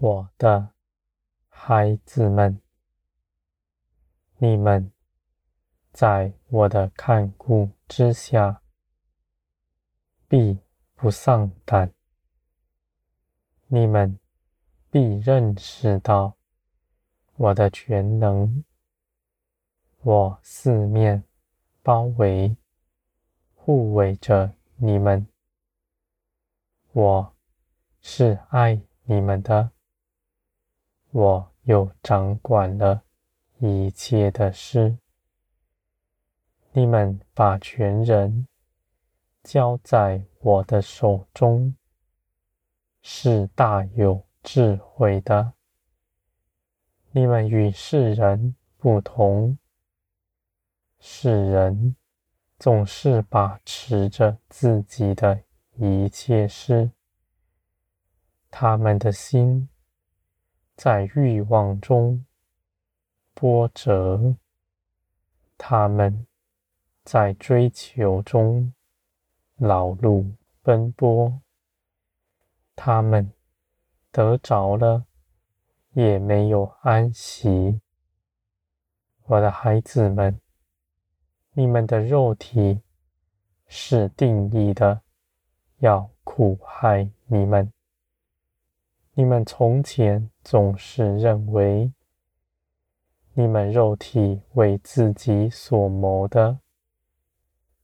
我的孩子们，你们在我的看顾之下，必不丧胆。你们必认识到我的全能。我四面包围、护卫着你们。我是爱你们的。我又掌管了一切的事。你们把全人交在我的手中，是大有智慧的。你们与世人不同，世人总是把持着自己的一切事，他们的心。在欲望中波折，他们在追求中劳碌奔波，他们得着了，也没有安息。我的孩子们，你们的肉体是定义的，要苦害你们。你们从前总是认为，你们肉体为自己所谋的，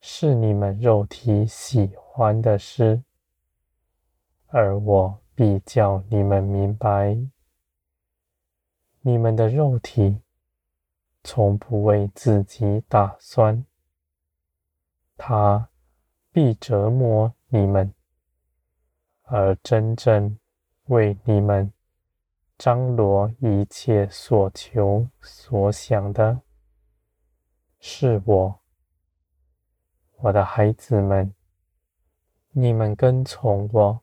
是你们肉体喜欢的事，而我必叫你们明白，你们的肉体从不为自己打算，它必折磨你们，而真正。为你们张罗一切所求所想的，是我，我的孩子们，你们跟从我，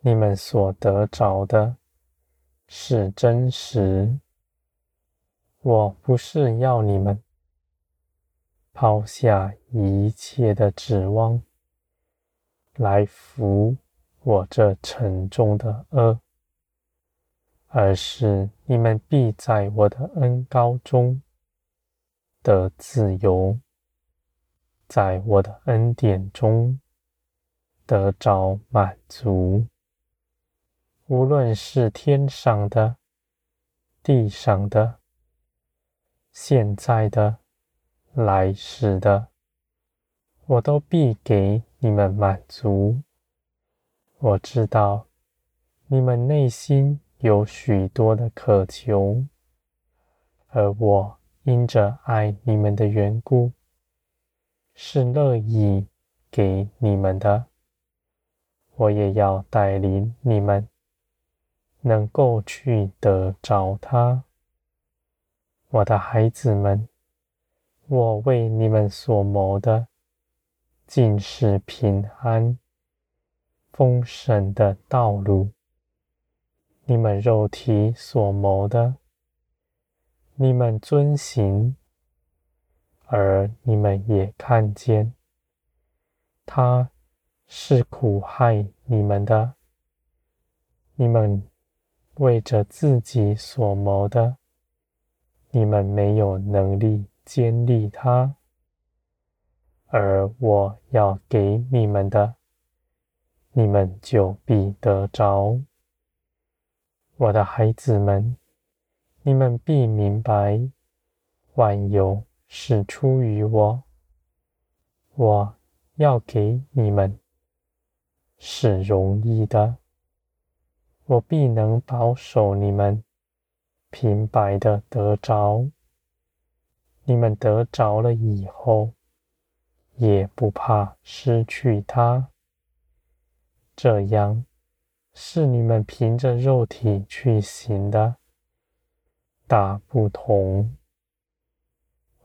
你们所得着的是真实。我不是要你们抛下一切的指望来服。我这沉重的轭，而是你们必在我的恩高中得自由，在我的恩典中得着满足。无论是天上的、地上的、现在的、来世的，我都必给你们满足。我知道你们内心有许多的渴求，而我因着爱你们的缘故，是乐意给你们的。我也要带领你们，能够去得着它。我的孩子们，我为你们所谋的，尽是平安。丰盛的道路，你们肉体所谋的，你们遵行，而你们也看见，它是苦害你们的。你们为着自己所谋的，你们没有能力坚立它，而我要给你们的。你们就必得着，我的孩子们，你们必明白，万有是出于我。我要给你们是容易的，我必能保守你们平白的得着。你们得着了以后，也不怕失去它。这样是你们凭着肉体去行的，大不同。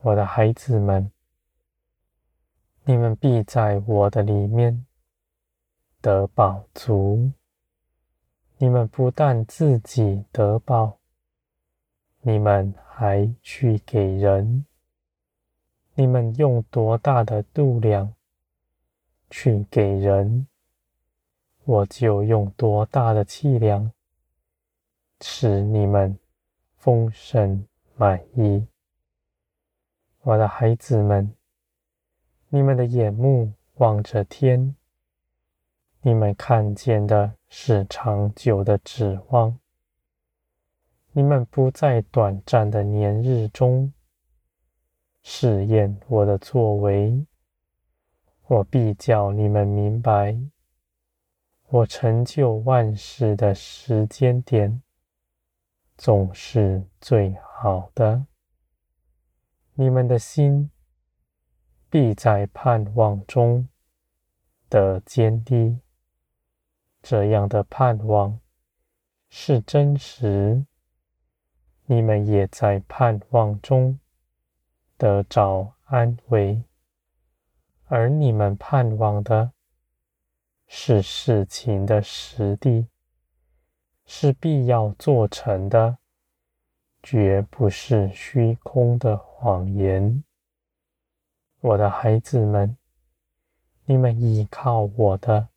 我的孩子们，你们必在我的里面得饱足。你们不但自己得饱，你们还去给人。你们用多大的度量去给人，我就用多大的气量使你们丰盛满意。我的孩子们，你们的眼目望着天，你们看见的是长久的指望。你们不在短暂的年日中试验我的作为，我必叫你们明白，我成就万事的时间点总是最好的。你们的心必在盼望中的坚立，这样的盼望是真实。你们也在盼望中得找安慰，而你们盼望的是事情的实地，是必要做成的。绝不是虚空的谎言，我的孩子们，你们依靠我的，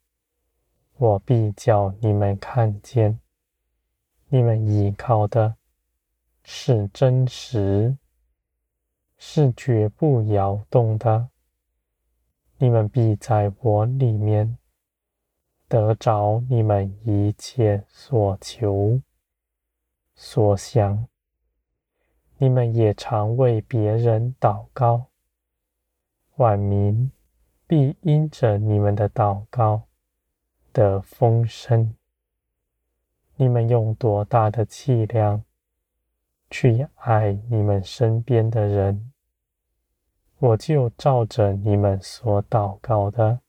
我必叫你们看见。你们依靠的是真实，是绝不摇动的。你们必在我里面得着你们一切所求所想。你们也常为别人祷告，万民必因着你们的祷告得丰盛。你们用多大的气量去爱你们身边的人，我就照着你们所祷告的，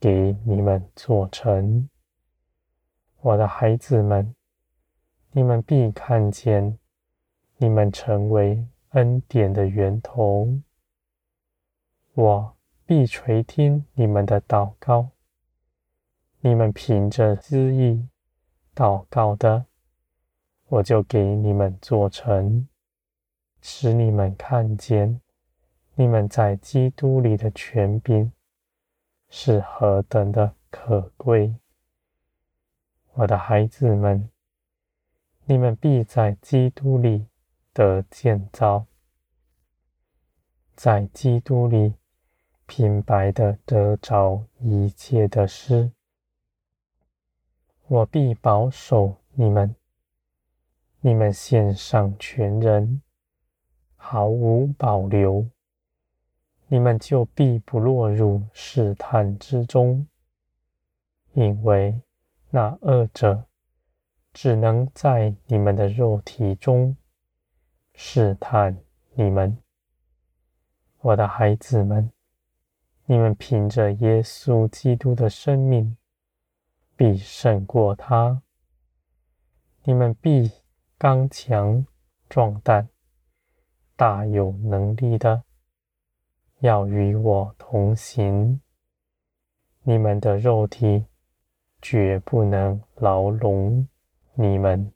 给你们做成。我的孩子们，你们必看见。你们成为恩典的源头，我必垂听你们的祷告。你们凭着私意祷告的，我就给你们做成，使你们看见你们在基督里的权柄是何等的可贵。我的孩子们，你们必在基督里。得建造，在基督里平白的得着一切的诗，我必保守你们，你们献上全人，毫无保留，你们就必不落入试探之中，因为那恶者只能在你们的肉体中。试探你们，我的孩子们，你们凭着耶稣基督的生命，必胜过他。你们必刚强壮胆，大有能力的，要与我同行。你们的肉体绝不能牢笼你们。